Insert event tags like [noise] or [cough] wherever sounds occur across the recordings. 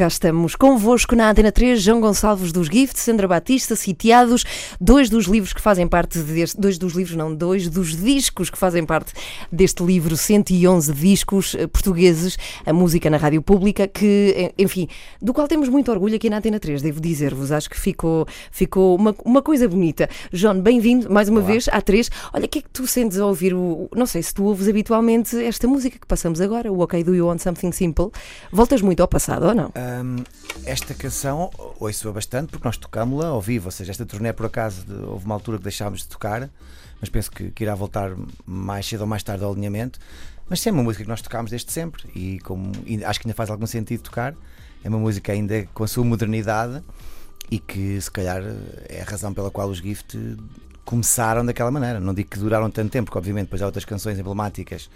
cá estamos convosco na Antena 3, João Gonçalves dos Gift, Sandra Batista, Sitiados, dois dos livros que fazem parte deste, dois dos livros não, dois dos discos que fazem parte deste livro, 111 discos eh, portugueses, a música na rádio pública, que, eh, enfim, do qual temos muito orgulho aqui na Antena 3, devo dizer-vos, acho que ficou, ficou uma, uma coisa bonita. João, bem-vindo mais uma Olá. vez à 3. Olha, o que é que tu sentes a ouvir o, não sei se tu ouves habitualmente esta música que passamos agora, o OK Do You Want Something Simple, voltas muito ao passado, ou não? Hum, esta canção ouço-a bastante porque nós tocámos-la ao vivo, ou seja, esta turnê por acaso de- houve uma altura que deixámos de tocar, mas penso que, que irá voltar mais cedo ou mais tarde ao alinhamento. Mas é uma música que nós tocámos desde sempre e, como, e acho que ainda faz algum sentido tocar. É uma música ainda com a sua modernidade e que se calhar é a razão pela qual os Gift começaram daquela maneira. Não digo que duraram tanto tempo, porque obviamente depois há outras canções emblemáticas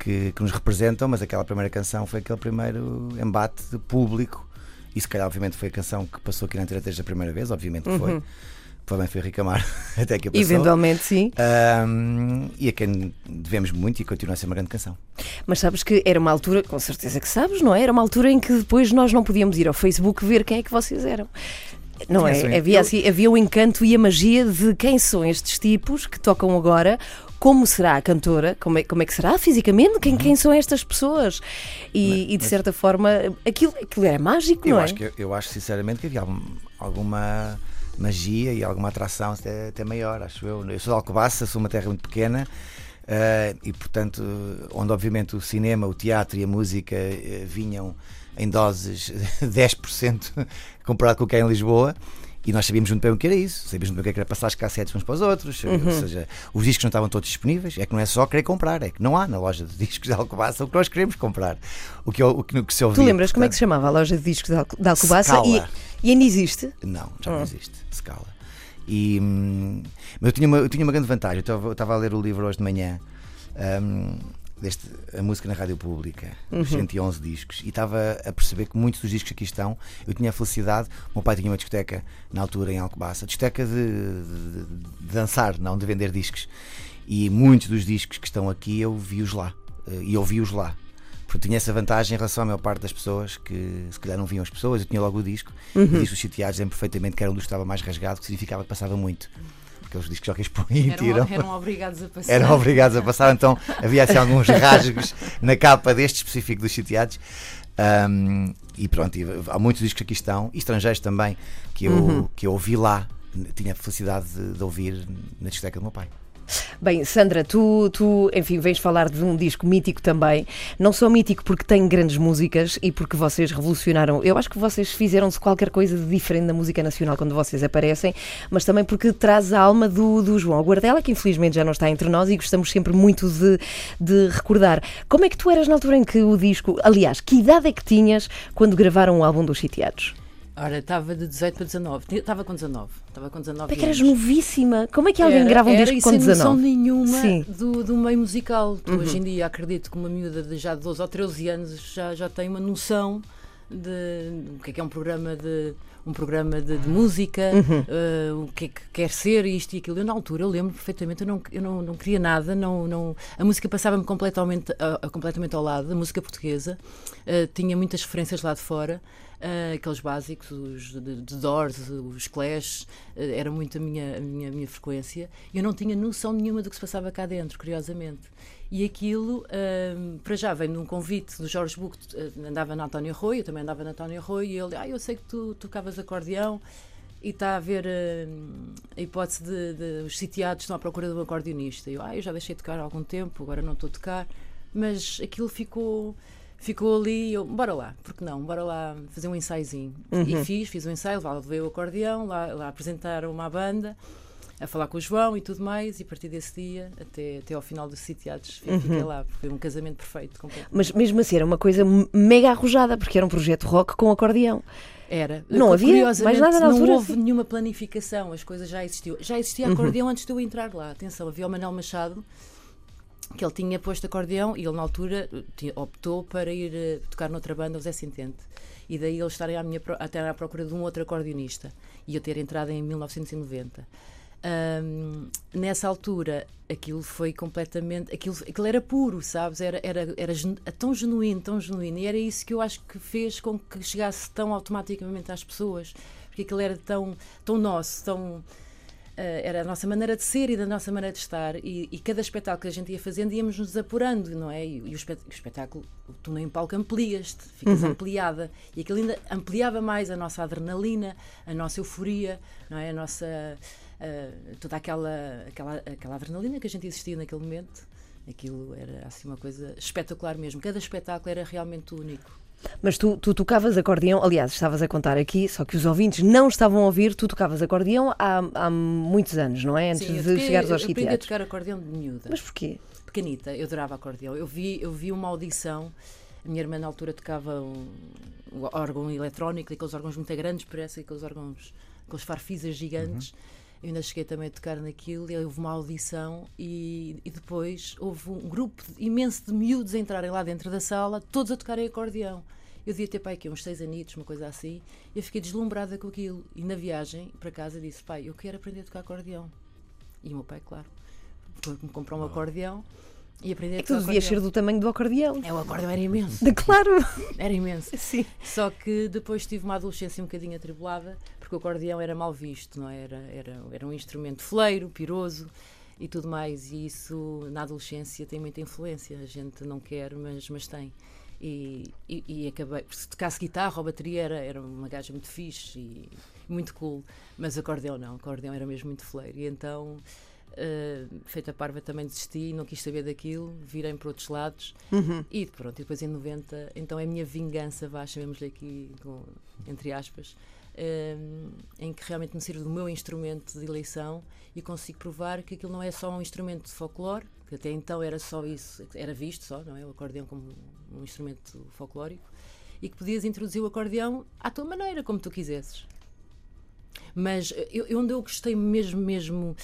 que, que nos representam, mas aquela primeira canção foi aquele primeiro embate de público. E se calhar, obviamente, foi a canção que passou aqui na Antena 3 a primeira vez, obviamente que foi. Provavelmente foi Rica Mar, [laughs] até que passou. Eventualmente, sim. Ahm, e a quem devemos muito e continua a ser uma grande canção. Mas sabes que era uma altura, com certeza que sabes, não é? Era uma altura em que depois nós não podíamos ir ao Facebook ver quem é que vocês eram. Não Tinha é? sim. Havia, assim, havia o encanto e a magia de quem são estes tipos que tocam agora, como será a cantora, como é, como é que será fisicamente, Uhum. quem, quem são estas pessoas. E, e, de certa forma, aquilo, aquilo é mágico, Eu não é? acho, que, eu acho sinceramente que havia algum- alguma magia e alguma atração até, até maior, acho eu. Eu sou de Alcobaça, sou uma terra muito pequena. eh, e portanto, onde obviamente o cinema, o teatro e a música eh, vinham em doses [laughs] 10% comparado com o que é em Lisboa, e nós sabíamos muito bem o que era isso, sabíamos muito bem o que era passar as cassetes uns para os outros, Uhum. ou seja, os discos não estavam todos disponíveis, é que não é só querer comprar, é que não há na loja de discos de Alcobaça o que nós queremos comprar, o que, o que, o que se ouvia. Tu lembras como é que se portanto, chamava a loja de discos de Al- de Alcobaça? E, Scala. e ainda existe? Não, já Ah. não existe Scala. E, hum, mas eu tinha, uma, eu tinha uma grande vantagem. Eu estava- a ler o livro hoje de manhã, hum, deste, a música na rádio pública, Uhum. os 111 discos, e estava a perceber que muitos dos discos que aqui estão, eu tinha a felicidade. O meu pai tinha uma discoteca na altura em Alcobaça, discoteca de, de- de dançar, não de vender discos. E muitos dos discos que estão aqui eu vi-os lá, eh, e ouvi-os lá. Porque tinha essa vantagem em relação à maior parte das pessoas que se calhar não viam as pessoas. Eu tinha logo o disco Uhum. e os sitiados dizem perfeitamente que era um dos que estava mais rasgado, que significava que passava muito. Porque os discos jockeys põem e tiram. Eram, obrigados a [laughs] passar. Eram obrigados a passar, então havia assim alguns [laughs] rasgos na capa deste específico dos sitiados. Ahm, e pronto, e há muitos discos que aqui estão, e estrangeiros também, que eu, Uhum. que eu ouvi lá. Tinha a felicidade de, de ouvir na discoteca do meu pai. Bem, Sandra, tu, tu, enfim, vens falar de um disco mítico também. Não só mítico porque tem grandes músicas e porque vocês revolucionaram. Eu acho que vocês fizeram-se qualquer coisa de diferente na música nacional quando vocês aparecem, mas também porque traz a alma do, do João Guardela, que infelizmente já não está entre nós e gostamos sempre muito de, de recordar. Como é que tu eras na altura em que o disco. Aliás, que idade é que tinhas quando gravaram o álbum dos Sitiados? Ora, estava de 18 para 19. Tinha- Estava com 19. Estava com 19 É que eras novíssima. Como é que alguém Era- grava um era disco com sem noção 19? nenhuma Sim. do, do meio musical. Tu, Hoje em dia acredito que uma miúda de já de 12 ou 13 anos já, já tem uma noção de o que é que é um programa de um programa de, de música, Uhum. eh, o que é que quer ser isto e aquilo. Eu na altura eu lembro perfeitamente, eu não, eu não, não queria nada, não, não, a música passava-me completamente, a- completamente ao lado, a música portuguesa, eh, tinha muitas referências lá de fora. eh, aqueles básicos, os de, Doors, os Clash, eh, era muito a minha, a minha, a minha frequência. Eu não tinha noção nenhuma do que se passava cá dentro, curiosamente. E aquilo, hum, para já, vem de um convite do Jorge Buch, eh, andava na António Rui, eu também andava na António Rui, e ele, ah, eu sei que tu tocavas acordeão e está a haver hum, a hipótese de, de os sitiados estão à procura de um acordeonista. Eu, ah, eu já deixei de tocar há algum tempo, agora não estou a tocar, mas aquilo ficou. Ficou ali, eu, bora lá, porque não, bora lá fazer um ensaiozinho. E fiz, fiz um ensaio, lá levei o acordeão, lá, lá apresentaram-me à banda, a falar com o João e tudo mais, e a partir desse dia, até, até ao final dos sitiados, fi- fiquei lá, foi um casamento perfeito. Mas mesmo assim era uma coisa mega arrojada, porque era um projeto rock com acordeão. Era. Não havia mais nada na não altura, houve assim. nenhuma planificação, as coisas já existiam. Já existia acordeão antes de eu entrar lá. Atenção, havia o Manel Machado, que ele tinha posto acordeão e ele na altura optou para ir eh, tocar noutra banda, o Zé Sintente. E daí eles estarem à minha, até à procura de um outro acordeonista. E eu ter entrado em 1990. Um, nessa altura, aquilo foi completamente. Aquilo, aquilo era puro, sabes? Era, era, era tão genuíno, tão genuíno. E era isso que eu acho que fez com que chegasse tão automaticamente às pessoas. Porque aquilo era tão, tão nosso, tão eh, era a nossa maneira de ser e da nossa maneira de estar e, e, cada espetáculo que a gente ia fazendo íamos nos apurando, não é? E, e o, espetáculo, tu nem palco amplias-te, ficas uhum. ampliada e aquilo ainda ampliava mais a nossa adrenalina, a nossa euforia, não é? A nossa uh, toda aquela, aquela aquela adrenalina que a gente existia naquele momento. Aquilo era assim uma coisa espetacular mesmo. Cada espetáculo era realmente único. Mas tu, tu tocavas acordeão, aliás, estavas a contar aqui, só que os ouvintes não estavam a ouvir, tu tocavas acordeão há, há muitos anos, não é? Antes Sim, de toquei, chegares aos Eu aprendi a tocar acordeão de miúda. Mas porquê? Pequenita, eu adorava acordeão. Eu vi, eu vi uma audição, a minha irmã na altura tocava um, um órgão eletrónico, aqueles órgãos muito grandes, parece aqueles órgãos, aqueles farfisas gigantes. Uhum. Eu ainda cheguei também a tocar naquilo e houve uma audição e, e, depois houve um grupo imenso de miúdos a entrarem lá dentro da sala, todos a tocarem acordeão. Eu devia ter pai aqui uns seis anitos, uma coisa assim, e eu fiquei deslumbrada com aquilo. E na viagem para casa disse: pai, eu quero aprender a tocar acordeão. E o meu pai, claro, foi-me comprar um acordeão e aprender é a tocar. Tu devias ser do tamanho do acordeão. É, o acordeão era imenso. [laughs] Claro! Era imenso. Sim. Só que depois tive uma adolescência um bocadinho atribulada, porque o acordeão era mal visto, não é? era? Era, era um instrumento fleiro, piroso e tudo mais. E isso na adolescência tem muita influência. A gente não quer, mas, mas tem. E, e, e, acabei. Se tocasse guitarra ou bateria era, era uma gaja muito fixe e muito cool, mas acordeão não, acordeão era mesmo muito fleiro. E então, uh, feita parva, também desisti, não quis saber daquilo, virei para outros lados uhum. e pronto. E depois em 90, então é a minha vingança, vá, chamemos-lhe aqui, com, entre aspas. Uh, em que realmente me sirvo do meu instrumento de eleição e consigo provar que aquilo não é só um instrumento de folclore, que até então era só isso, era visto só, não é? O acordeão como um instrumento folclórico, e que podias introduzir o acordeão à tua maneira, como tu quisesses. Mas eu, onde eu gostei mesmo, mesmo,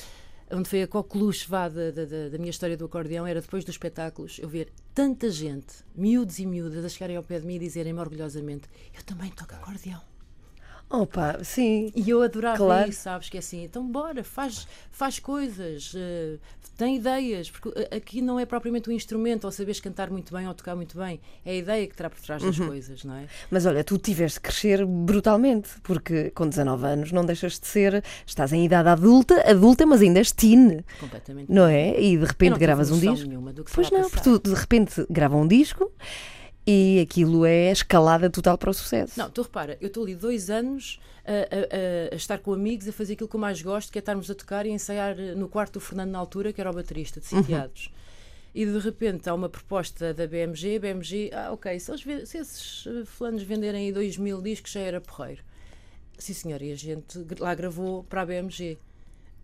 onde foi a coqueluche vá da, da, da, minha história do acordeão, era depois dos espetáculos, eu ver tanta gente, miúdos e miúdas, a chegarem ao pé de mim e dizerem-me orgulhosamente: Eu também toco acordeão. Opa, sim. E eu adorava claro. isso, sabes? Que é assim, então bora, faz, faz coisas, uh, tem ideias, porque eh, aqui não é propriamente um instrumento, ou saberes cantar muito bem ou tocar muito bem, é a ideia que terá por trás das uhum. coisas, não é? Mas olha, tu tiveste que crescer brutalmente, porque com 19 anos não deixas de ser, estás em idade adulta, adulta, mas ainda és teen. Completamente. Não é? E de repente gravas um disco. pois não, porque tu de repente grava um disco e aquilo é escalada total para o sucesso. Não, tu repara, eu estou ali dois anos a, a, a, estar com amigos, a fazer aquilo que eu mais gosto, que é estarmos a tocar e ensaiar no quarto do Fernando na altura, que era o baterista de Sitiados. Uhum. E de repente há uma proposta da BMG, BMG, ah, ok, se, eles, se esses eh, fulanos venderem aí 2 mil discos já era porreiro. Sim, senhor, e a gente lá gravou para a BMG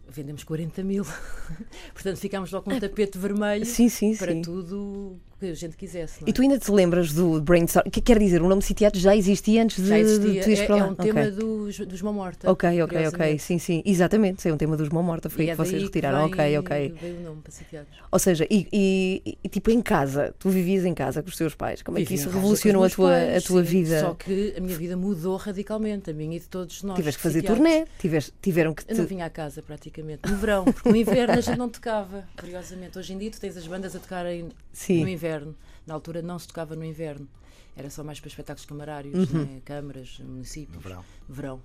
vendemos 40 mil. [laughs] Portanto, ficámos logo com um tapete vermelho sim, sim, para sim. tudo que a gente quisesse. É? E tu ainda te lembras do Brainstorm? O que quer dizer? O nome Sitiados já existia antes de, já existia. de é, é, um tema dos, dos Mão Morta. Ok, ok, ok. Sim, sim. Exatamente. É um tema dos Mão Morta. Foi e que é vocês retiraram. Que ok, ok. Veio o nome para. Ou seja, e, e, e, tipo em casa, tu vivias em casa com os teus pais. Como é que isso revolucionou a tua, pais, a tua vida? Só que a minha vida mudou radicalmente, a minha e de todos nós. Tiveste que fazer turnê, tiveste, tiveram que. Te... Eu não vinha à casa praticamente. No verão, porque no inverno a gente não tocava, curiosamente. Hoje em dia tu tens as bandas a tocarem no inverno. Na altura não se tocava no inverno. Era só mais para espetáculos camarários, uhum. né? câmaras, municípios. No verão. verão.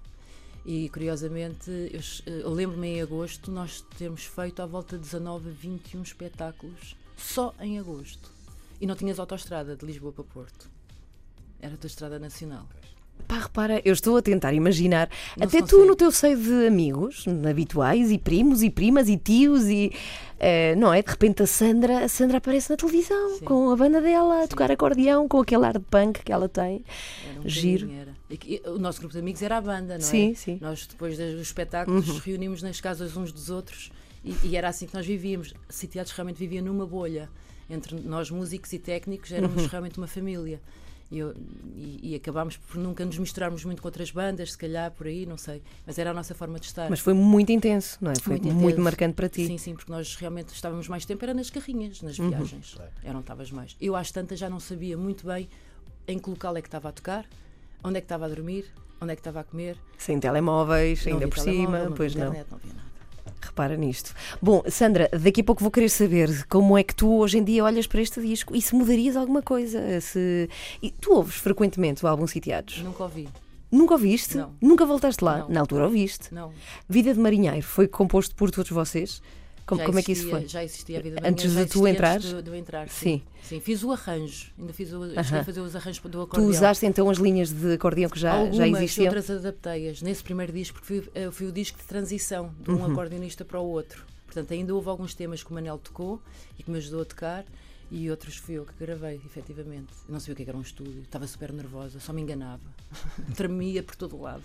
E curiosamente, eu, eu lembro-me em agosto nós termos feito à volta de 19 a 21 espetáculos só em agosto. E não tinhas autoestrada de Lisboa para Porto. Era a estrada nacional. Pá, repara, eu estou a tentar imaginar, não até tu no teu seio de amigos habituais, e primos, e primas, e tios, e uh, não é? De repente a Sandra, a Sandra aparece na televisão Sim. com a banda dela, a Sim. tocar acordeão, com aquele ar de punk que ela tem. Era um Giro. O nosso grupo de amigos era a banda, não sim, é? Sim. Nós, depois dos espetáculos, uhum. reunimos nas casas uns dos outros e, e, era assim que nós vivíamos. Sitiados realmente vivia numa bolha. Entre nós, músicos e técnicos, éramos uhum. realmente uma família. E, eu, e, e, acabámos por nunca nos misturarmos muito com outras bandas, se calhar por aí, não sei. Mas era a nossa forma de estar. Mas foi muito intenso, não é? Foi muito, muito marcante para ti. Sim, sim, porque nós realmente estávamos mais tempo, era nas carrinhas, nas uhum. viagens. Uhum. Eram estavas mais. Eu às tantas já não sabia muito bem em que local é que estava a tocar, onde é que estava a dormir, onde é que estava a comer. Sem telemóveis, não ainda por cima, não pois internet, não. não havia nada. Repara nisto. Bom, Sandra, daqui a pouco vou querer saber como é que tu hoje em dia olhas para este disco e se mudarias alguma coisa. Se... E tu ouves frequentemente o álbum Sitiados? Nunca ouvi. Nunca ouviste? Não. Nunca voltaste lá? Não. Na altura ouviste. Não. Vida de Marinheiro foi composto por todos vocês? Como, como é que isso foi? Já existia a vida Antes de tu entrares? Antes de, de eu entrar, Sim. sim. Sim, fiz o arranjo. Ainda fiz o, Aham. a fazer os arranjos do Tu acordeão. usaste então as linhas de acordeão que já, Algumas, já existiam? outras adaptei-as. Nesse primeiro disco, porque foi, eh, foi o disco de transição de um Uhum. acordeonista para o outro. Portanto, ainda houve alguns temas que o Manel tocou e que me ajudou a tocar, e outros fui eu que gravei, efetivamente. Eu não sabia o que é que era um estúdio, estava super nervosa, só me enganava. [laughs] Tremia por todo o lado.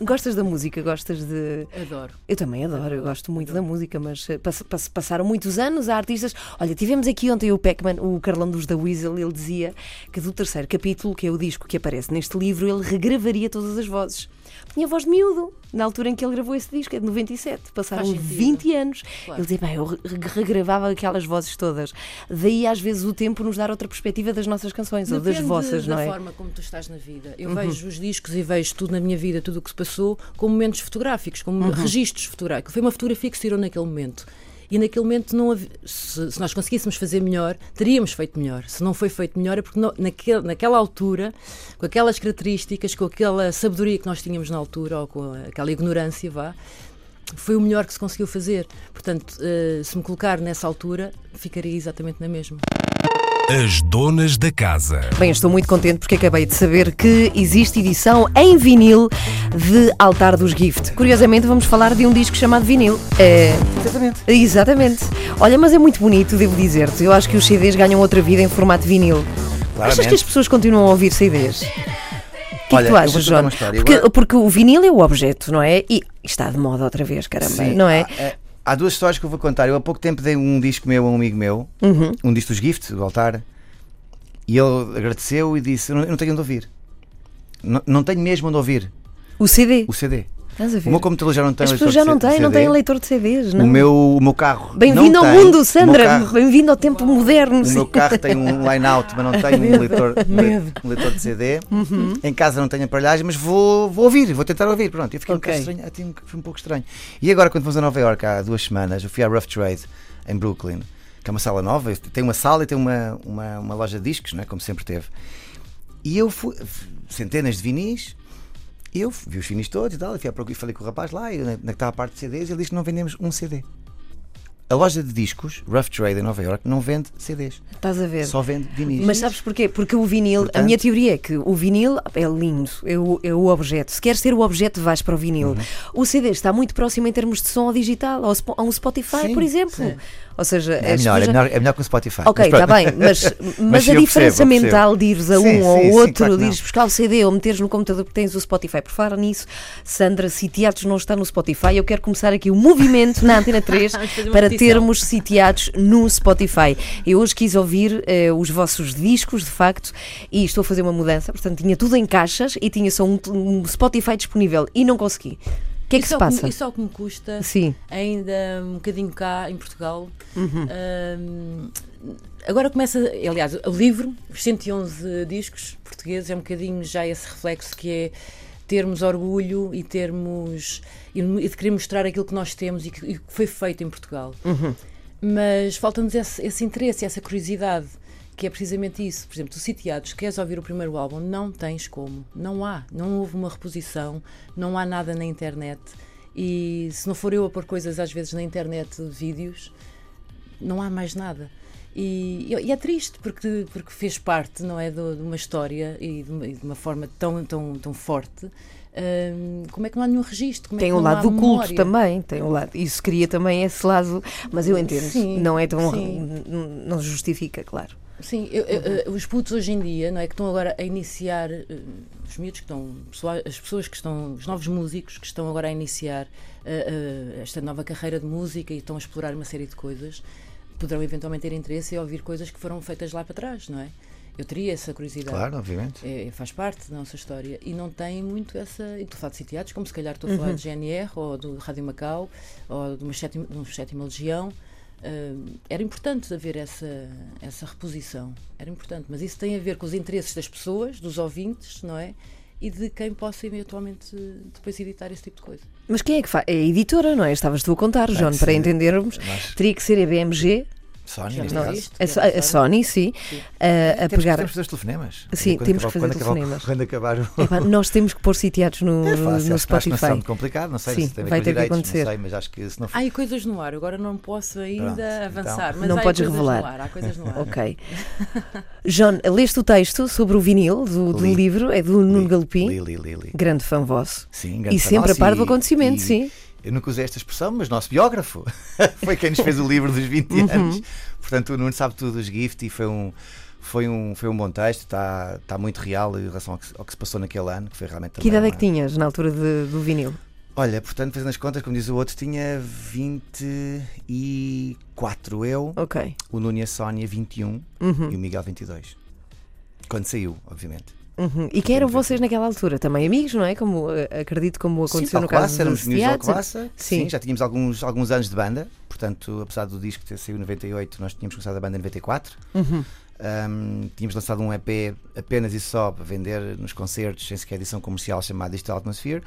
Gostas da música? Gostas de. Adoro. Eu também adoro, eu gosto muito da música, mas eh, pass- pass- passaram muitos anos há artistas. Olha, tivemos aqui ontem o Pac-Man, o Carlão dos da Weasel, ele dizia que do terceiro capítulo, que é o disco que aparece neste livro, ele regravaria todas as vozes. Tinha voz de miúdo, na altura em que ele gravou esse disco, é de 97, passaram Faz sentido. 20 anos. Claro. Ele dizia, bem, eu re- regravava aquelas vozes todas. Daí, às vezes, o tempo nos dar outra perspectiva das nossas canções, ou das Depende vossas, da não é? Uhum. forma como tu estás na vida. Eu vejo os discos e vejo tudo na minha vida, tudo o que se passou, como momentos fotográficos, como Uhum. registros fotográficos. Foi uma fotografia que se tirou naquele momento. E naquele momento, não havia- se, se nós conseguíssemos fazer melhor, teríamos feito melhor. Se não foi feito melhor, é porque não- naquele- naquela altura, com aquelas características, com aquela sabedoria que nós tínhamos na altura, ou com aquela ignorância, vá, foi o melhor que se conseguiu fazer. Portanto, eh, se me colocar nessa altura, ficaria exatamente na mesma. As donas da casa. Bem, estou muito contente porque acabei de saber que existe edição em vinil de Altar dos Gift. Curiosamente, vamos falar de um disco chamado vinil. É, Exatamente. exatamente. Olha, mas é muito bonito, devo dizer-te. Eu acho que os CDs ganham outra vida em formato vinil. Achas Claramente. que as pessoas continuam a ouvir CDs? O que é que tu achas, João? Porque, porque o vinil é o objeto, não é? E está de moda outra vez, caramba, Sim, não é? Há, é, há duas histórias que eu vou contar. Eu há pouco tempo dei um disco meu a um amigo meu, Uhum. um disco dos Gift, do altar, e ele agradeceu e disse: Eu não, tenho onde ouvir. Não, não tenho mesmo onde ouvir O CD. o CD. Estás a ver? O meu computador já não tem As leitor pessoas já não têm, não têm leitor de CDs, não. O meu, o meu carro. Bem-vindo não ao mundo, Sandra! Bem-vindo ao tempo moderno. O meu carro tem um [laughs] line-out, mas não tem um leitor. Uhum. um leitor de CD. Em casa não tenho aparelhagem, mas vou, vou ouvir, vou tentar ouvir. Pronto, eu fiquei Ok. um bocado estranho. Foi um pouco estranho. E agora, quando fomos a Nova York há duas semanas, eu fui à Rough Trade em Brooklyn, que é uma sala nova. Tem uma sala e tem uma, uma, uma loja de discos, né, como sempre teve. E eu fui, centenas de vinis. E eu vi os vinis todos e tal. E fui à procura falei com o rapaz lá, e na, na que estava a parte de CDs, ele disse que não vendemos um CD. A loja de discos, Rough Trade em Nova York, não vende CDs. Estás a ver? Só vende vinis. Mas sabes porquê? Porque o vinil, a Portanto- minha teoria é que o vinil é lindo, é o, é o objeto. Se queres ser o objeto, vais para o vinil. Uhum. O CD está muito próximo em termos de som ao digital, ao, a um Spotify, Sim, por exemplo. sim. Ou seja, É melhor, é melhor, é melhor que o Spotify. Ok, Mas está bem, mas, [laughs] mas, sim, a diferença percebo, mental de ires a um Sim, ou sim, sim, outro, claro que de ires buscar o CD ou meteres no computador porque tens o Spotify. Por falar nisso, Sandra, sitiados não está no Spotify. Eu quero começar aqui o movimento na Antena [laughs] 3 Vamos fazer uma para termos sitiados no Spotify. Eu hoje quis ouvir eh, os vossos discos, de facto, e estou a fazer uma mudança. Portanto, tinha tudo em caixas e tinha só um, um Spotify disponível e não consegui. Que é que se é passa? isso é o que me custa Sim. ainda um bocadinho cá em Portugal. Uhum. Um, agora começa, aliás, o livro, os 111 discos portugueses, é um bocadinho já esse reflexo que é termos orgulho e termos e, e de querer mostrar aquilo que nós temos e que, e que foi feito em Portugal. Uhum. Mas falta-nos esse, esse interesse, essa curiosidade, que é precisamente isso. Por exemplo, tu sitiados, queres ouvir o primeiro álbum, não tens como. Não há. Não houve uma reposição, não há nada na internet. E se não for eu a pôr coisas às vezes na internet, vídeos, não há mais nada. E, e é triste porque, porque fez parte, não é, de uma história e de uma, de uma forma tão, tão, tão forte. Hum, como é que não há nenhum registro? Como é Tem o não lado do culto memória? também, tem o lado. Isso cria também esse lado, mas eu entendo, Sim, não é tão. sim. Não justifica, claro. Sim, eu- eu- eu- os putos hoje em dia, não é, que estão agora a iniciar, eh, os miúdos que estão, as pessoas que estão, os novos músicos que estão agora a iniciar eh, eh, esta nova carreira de música e estão a explorar uma série de coisas, poderão eventualmente ter interesse em ouvir coisas que foram feitas lá para trás, não é? Eu teria essa curiosidade. Claro, obviamente. É, faz parte da nossa história e não tem muito essa. E estou a falar de sitiados, como se calhar estou a falar de GNR ou do Rádio Macau ou de uma sétima, de uma sétima Legião. Era importante haver essa, essa reposição, era importante, mas isso tem a ver com os interesses das pessoas, dos ouvintes, não é? e de quem possa eventualmente depois editar esse tipo de coisa. Mas quem é que faz? É a editora, não é? Estavas tu a contar, João, para entendermos. Nós- Teria que ser a BMG, Sony, neste não caso. isto, a, que é a Sony, sim, Sim. a, a Temos, pegar. temos que fazer os telefonemas. Sim, Quando temos que fazer quando acabar- telefonemas. Quando acabar o. Epá, nós temos que pôr sitiados no, É fácil, no acho que não Spotify. complicado, não sei Sim, se tem vai ter que direitos, acontecer. Não sei, mas acho que se não for. Há coisas no ar, agora não posso ainda Pronto, avançar, então. mas Não podes revelar. no ar, há coisas no [laughs] ar. Ok. John, leste o texto sobre o vinil do, do Li. livro, é do Nuno Galopim, grande fã vosso. Sim, E grande sempre a par do e- acontecimento, e sim. Eu nunca usei esta expressão, mas nosso biógrafo [laughs] foi quem nos fez o livro dos 20 Uhum. anos. Portanto, o Nuno sabe tudo dos gift e foi um, foi um, foi um bom texto, está, está muito real em relação ao que, ao que se passou naquele ano, que foi realmente Que idade é que tinhas na altura de- do vinil? Olha, portanto, fazendo as contas, como diz o outro, tinha 24 eu, Ok. o Nuno e a Sónia 21 Uhum, e o Miguel 22. Quando saiu, obviamente. Uhum. E quem eram vocês naquela altura? Também amigos, não é? Como eh, acredito como Sim, aconteceu no Alcobaça, caso éramos dos teatros. Alcobaça. Sim. Sim. já tínhamos alguns, alguns anos de banda, portanto, apesar do disco ter saído em 98, nós tínhamos começado a banda em 94. Uhum. Um, tínhamos lançado um EP apenas e só para vender nos concertos, sem sequer edição comercial, chamado Digital Atmosphere,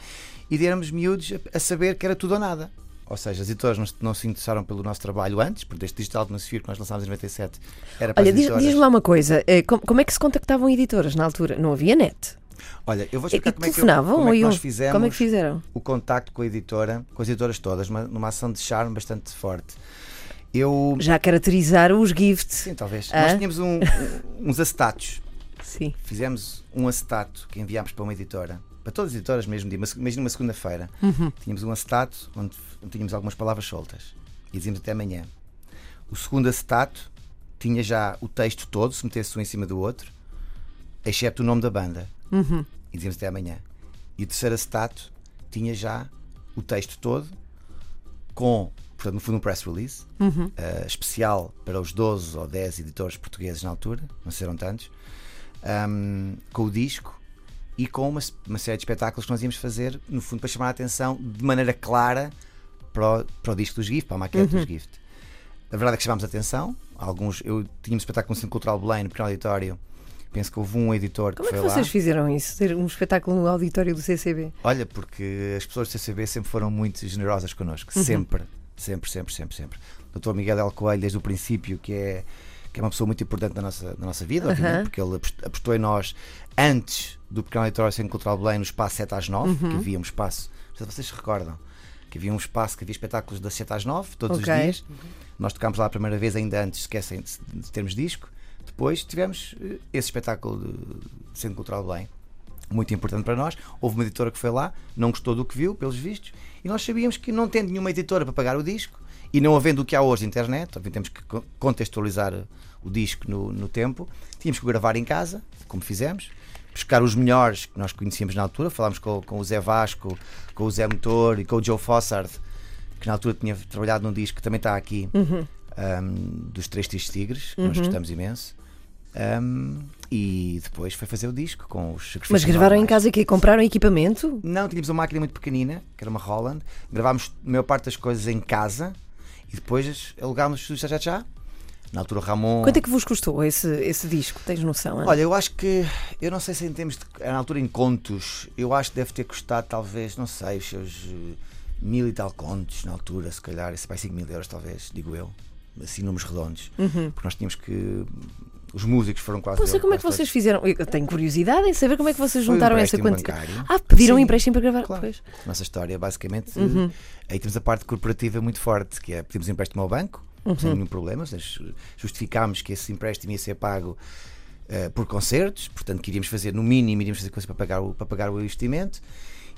e éramos miúdos a, a saber que era tudo ou nada. Ou seja, as editoras não, se- não se interessaram pelo nosso trabalho antes, porque este Digital Atmosphere que nós lançámos em 97 era para Olha, editoras. diz-me lá uma coisa, eh, como, é que se contactavam editoras na altura? Não havia net. Olha, eu vou E, e explicar como é que, eu- como é que nós fizemos Como é que fizeram? o contacto com a editora, com as editoras todas, uma- numa ação de charme bastante forte. Eu. Já caracterizar os gifts. Sim, talvez. Ah? Nós tínhamos um- uns acetatos. Sim. Fizemos um acetato que enviámos para uma editora, para todas as editoras mesmo dia, mas imagina uma segunda-feira. Uhum. Tínhamos um acetato onde, tínhamos algumas palavras soltas e dizíamos até amanhã. O segundo acetato tinha já o texto todo, se metesse um em cima do outro, exceto o nome da banda. Uhum. E dizíamos até amanhã. E o terceiro acetato tinha já o texto todo, com, portanto, no fundo, um press release, Uhum. eh, especial para os 12 ou 10 editores portugueses na altura, não serão tantos, ahm, com o disco e com uma, uma série de espetáculos que nós íamos fazer, no fundo, para chamar a atenção de maneira clara para o, para o disco dos Gift, para a maquete dos Gift. A verdade é que chamámos a atenção. Alguns, eu tinha um espetáculo no Centro Cultural Belém, no pequeno auditório. Penso que houve um editor Como é que que foi vocês lá. fizeram isso? Ter um espetáculo no auditório do CCB? Olha, porque as pessoas do CCB sempre foram muito generosas connosco. Uhum. Sempre, sempre, sempre, sempre, sempre. O Dr. Miguel Del Coelho, desde o princípio, que é, que é uma pessoa muito importante na nossa, na nossa vida, Aham. porque ele apost- apostou em nós antes do Pequeno Auditório Centro Cultural Belém, no espaço 7 às 9, Uhum. que havia um espaço, não sei se vocês se recordam, que havia um espaço que havia espetáculos das 7 às 9, todos Ok. os dias. Nós tocámos lá a primeira vez, ainda antes, esquecem de, termos disco. Depois tivemos eh, esse espetáculo de Centro Cultural Belém muito importante para nós. Houve uma editora que foi lá, não gostou do que viu, pelos vistos, e nós sabíamos que não tendo nenhuma editora para pagar o disco e não havendo o que há hoje de internet, temos que co- contextualizar o disco no, no tempo, tínhamos que gravar em casa, como fizemos, buscar os melhores que nós conhecíamos na altura. Falámos com, com o Zé Vasco, com o Zé Motor e com o Joe Fossard, que na altura tinha trabalhado num disco que também está aqui, um, dos Três Tristes Tigres, que nós gostamos imenso. Um, e depois foi fazer o disco com os Mas gravaram em normais. casa aqui? Compraram equipamento? Não, tínhamos uma máquina muito pequenina, que era uma Holland. Gravámos a maior parte das coisas em casa e depois alugámos o já, já. Na altura, Ramon. Quanto é que vos custou esse, esse disco? Tens noção? Ana? Olha, eu acho que. Eu não sei se em termos de. Na altura, em contos, eu acho que deve ter custado, talvez, não sei, os seus eh, mil e tal contos na altura, se calhar. Isso vai 5 mil euros, talvez, digo eu. Assim, números redondos. Porque nós tínhamos que. Os músicos foram quase. Não sei como é que vocês fizeram. Eu tenho curiosidade em saber como é que vocês Foi um juntaram essa quantidade. Ah, pediram um Sim, empréstimo para gravar. Claro. Pois. Nossa história, basicamente, Uhum. aí temos a parte corporativa muito forte, que é pedimos empréstimo ao banco, Uhum. sem nenhum problema, justificámos que esse empréstimo ia ser pago eh, por concertos, portanto que iríamos fazer, no mínimo, iríamos fazer coisas para pagar o, para pagar o investimento,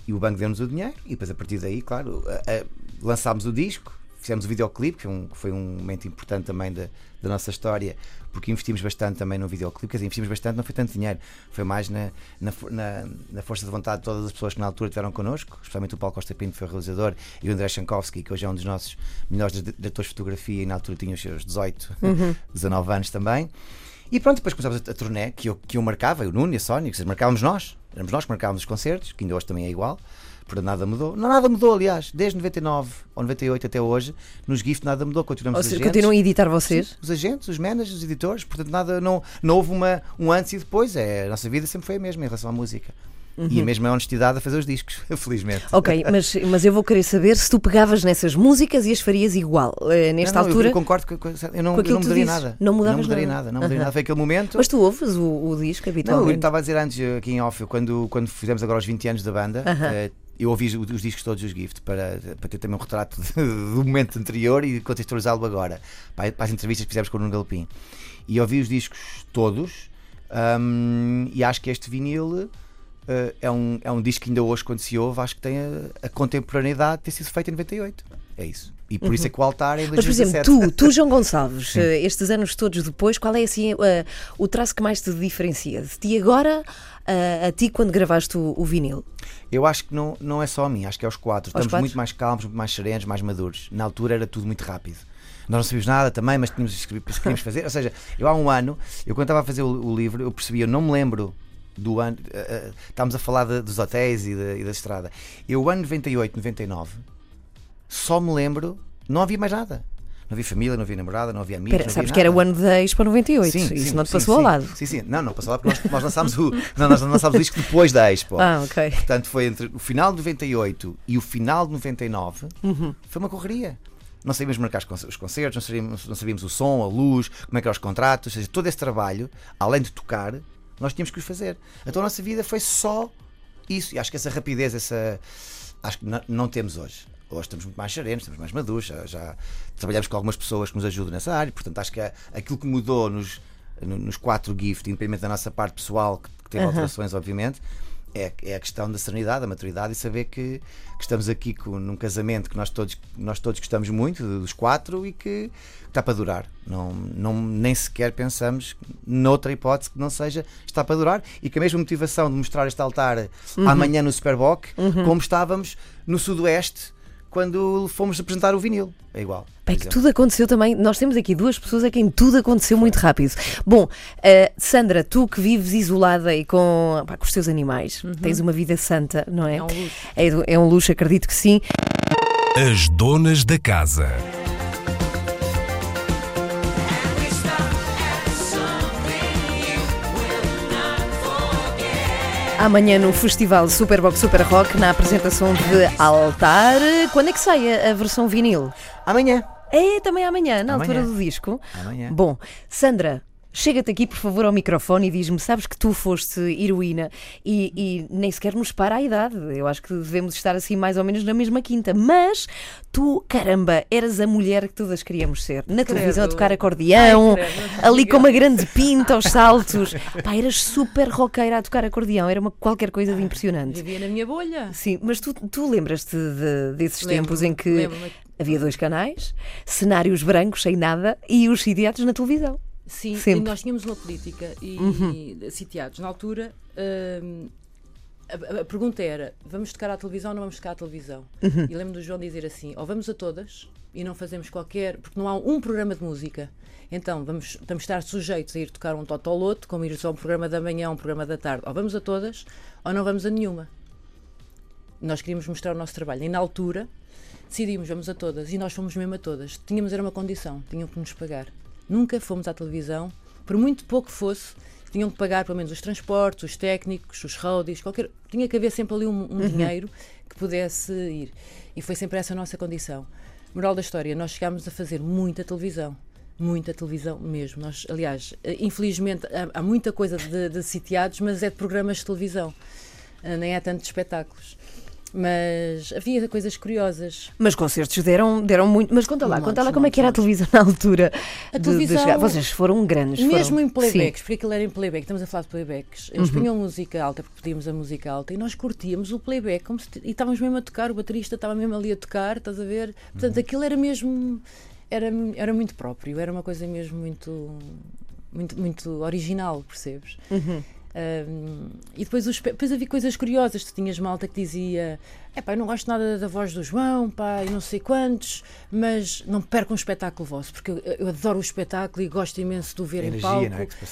e o banco deu-nos o dinheiro, e depois a partir daí, claro, eh, eh, lançámos o disco, fizemos o videoclipe, que foi um, foi um momento importante também da, da nossa história, porque investimos bastante também no videoclipe, quer dizer, investimos bastante, não foi tanto dinheiro, foi mais na, na, na- na força de vontade de todas as pessoas que na altura estiveram connosco, especialmente o Paulo Costa Pinto, que foi o realizador, e o André Chankowski, que hoje é um dos nossos melhores di- diretores de fotografia, e na altura tinha os seus 18, 19 [laughs] anos também. E pronto, depois começámos a, a turnê, que eu, que eu marcava, o Nuno e a Sónia, que marcávamos nós, éramos nós que marcávamos os concertos, que ainda hoje também é igual. Portanto, nada mudou. Não, nada mudou, aliás, desde 99 ou 98 até hoje, nos GIFT nada mudou, continuamos Ou seja, agentes. continuam a editar vocês? Sim, os agentes, os managers, os editores, portanto nada, não, não houve uma, um antes e depois, é, a nossa vida sempre foi a mesma em relação à música. E a mesma honestidade a fazer os discos, [laughs] felizmente. Ok, mas, mas eu vou querer saber se tu pegavas nessas músicas e as farias igual. eh, nesta Não, não, altura. Eu, concordo com, com- eu não, com eu não mudaria nada. Não mudavas mudaria nada. nada. Não mudaria Aham. nada. Foi aquele momento. Mas tu ouves o, o disco Não, eu habitualmente? estava a dizer antes eh, aqui em off, quando, quando fizemos agora os 20 anos da banda, eh, eu ouvi os, os discos todos dos Gift para, para ter também um retrato de- [laughs] do momento anterior e contextualizá-lo agora, para, para as entrevistas que fizemos com o Nuno Galopim. E ouvi os discos todos hum, e acho que este vinil. eh, é, um, é um disco que ainda hoje, quando se ouve, acho que tem a, a contemporaneidade de ter sido feito em 98. É isso. E por isso é que o altar é em Mas, por exemplo, 2017. tu, tu João [laughs] Gonçalves, eh, estes anos todos depois, qual é assim eh, o traço que mais te diferencia? De ti agora eh, a ti quando gravaste o, o vinil? Eu acho que não, não é só a mim, acho que é aos quatro. Aos Estamos quatro? muito mais calmos, muito mais serenos, mais maduros. Na altura era tudo muito rápido. Nós não sabíamos nada também, mas tínhamos queríamos fazer. Ou seja, eu há um ano, eu quando estava a fazer o, o livro, eu percebi, eu não me lembro do ano. eh, eh, estávamos a falar de- dos hotéis e da, e da estrada. Eu, o ano 98, 99, só me lembro, não havia mais nada. Não havia família, não havia namorada, não havia amigos. Espera, não sabes que era o ano da Expo 98, Sim, isso sim, não te passou sim. ao lado. Sim, sim. Não, não passou ao lado porque nós, nós lançámos o. Não, nós lançámos o disco depois da Expo. Ah, ok. Portanto, foi entre o final de 98 e o final de 99 Uhum. foi uma correria. Não sabíamos marcar os conce- os concertos, não sabíamos, não sabíamos o som, a luz, como é que eram os contratos, ou seja, todo esse trabalho, além de tocar, nós tínhamos que os fazer. Então a nossa vida foi só isso. E acho que essa rapidez, essa. Acho que não, não temos hoje. Hoje estamos muito mais serenos, estamos mais maduros, já, já trabalhamos com algumas pessoas que nos ajudam nessa área, portanto acho que aquilo que mudou nos, no- nos quatro gift, independente da nossa parte pessoal, que, que teve alterações, obviamente, é, é a questão da serenidade, da maturidade e saber que, que estamos aqui com, num casamento que nós todos, nós todos gostamos muito, dos quatro, e que está para durar. Não, não, nem sequer pensamos noutra hipótese que não seja está para durar e que a mesma motivação de mostrar este altar amanhã no Superboc, como estávamos no Sudoeste quando fomos apresentar o vinil. É igual. Bem, que tudo aconteceu também. Nós temos aqui duas pessoas a quem tudo aconteceu muito rápido. Bom, eh, Sandra, tu que vives isolada e com, pá, com os teus animais, tens uma vida santa, não é? É um luxo. É, é um luxo, acredito que sim. As donas da casa. Amanhã no Festival Superbox Super Rock, na apresentação de Altar. Quando é que sai a, a versão vinil? Amanhã. É também amanhã, na Amanhã. altura do disco. Amanhã. Bom, Sandra, chega-te aqui, por favor, ao microfone e diz-me: sabes que tu foste heroína e, e nem sequer nos para a idade. Eu acho que devemos estar assim mais ou menos na mesma quinta. Mas tu, caramba, eras a mulher que todas queríamos ser. Na televisão a tocar acordeão, Ai, ali com uma grande pinta aos saltos. [laughs] Pá, eras super roqueira a tocar acordeão, era uma qualquer coisa de impressionante. Vivia na minha bolha. Sim, mas tu, tu lembras-te de- desses Lembro-me, tempos em que havia dois canais, cenários brancos sem nada e os sitiados na televisão. Sim, Sempre. nós tínhamos uma política e, e sitiados. Na altura, hum, a, a- pergunta era: vamos tocar à televisão ou não vamos tocar à televisão? E lembro do João dizer assim: ou vamos a todas e não fazemos qualquer. porque não há um programa de música. Então, vamos, vamos estar sujeitos a ir tocar um totoloto, como ir só um programa da manhã, um programa da tarde. Ou vamos a todas, ou não vamos a nenhuma. Nós queríamos mostrar o nosso trabalho. E na altura, decidimos, vamos a todas. E nós fomos mesmo a todas. Tínhamos, era uma condição, tinham que nos pagar. Nunca fomos à televisão, por muito pouco fosse, tinham que pagar pelo menos os transportes, os técnicos, os roadies, qualquer. Tinha que haver sempre ali um, um dinheiro que pudesse ir. E foi sempre essa a nossa condição. Moral da história, nós chegámos a fazer muita televisão. Muita televisão mesmo. Nós, aliás, eh, infelizmente há, há muita coisa de, de sitiados, mas é de programas de televisão. Eh, Nem é tanto de espetáculos. Mas havia coisas curiosas. Mas concertos deram, deram muito. Mas conta lá, Montes, conta lá como é que era a televisão na altura. A de- de televisão- chegar. Vocês foram grandes. Mesmo foram. em playbacks, Sim. porque aquilo era em playback, estamos a falar de playbacks. Uhum. Eles punham música alta, porque pedíamos a música alta, e nós curtíamos o playback, como se t- e estávamos mesmo a tocar, o baterista estava mesmo ali a tocar, estás a ver? Portanto, Uhum. aquilo era mesmo. Era, era muito próprio, era uma coisa mesmo muito. Muito, muito original, percebes? Uhum. Um, e depois, os, depois havia coisas curiosas. Tu tinhas malta que dizia: é pá, eu não gosto nada da voz do João, pá, e não sei quantos, mas não percam um espetáculo vosso, porque eu, eu adoro o espetáculo e gosto imenso de o ver A em energia, palco.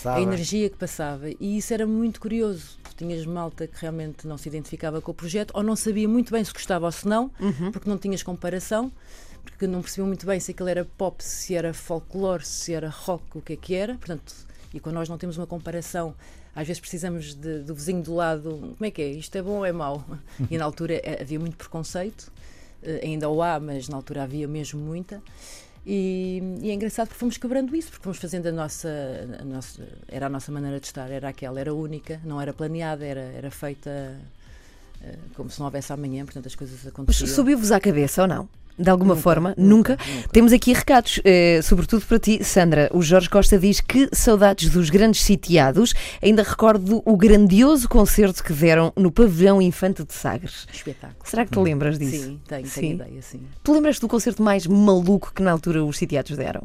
é. A energia que passava. E isso era muito curioso. Tu tinhas malta que realmente não se identificava com o projeto ou não sabia muito bem se gostava ou se não, Uhum. porque não tinhas comparação. Porque não percebiam muito bem se aquilo era pop, se era folclore, se era rock, o que é que era. Portanto, E quando nós não temos uma comparação, às vezes precisamos de, do vizinho do lado, como é que é? Isto é bom ou é mau? [laughs] E na altura eh, havia muito preconceito, eh, ainda o há, mas na altura havia mesmo muita. E, e, é engraçado porque fomos quebrando isso, porque fomos fazendo a nossa, a nossa, Era a nossa maneira de estar, era aquela, era única, não era planeada, era, era feita uh, como se não houvesse amanhã, portanto as coisas aconteciam. Mas subiu-vos à cabeça ou não? De alguma nunca, forma? Nunca, nunca? nunca, Temos aqui recados, eh, sobretudo para ti, Sandra. O Jorge Costa diz que saudades dos grandes sitiados. Ainda recordo o grandioso concerto que deram no Pavilhão Infante de Sagres. Espetáculo. Será que te lembras disso? Sim, tenho, sim. tenho ideia, sim. Tu lembras do concerto mais maluco que na altura os sitiados deram?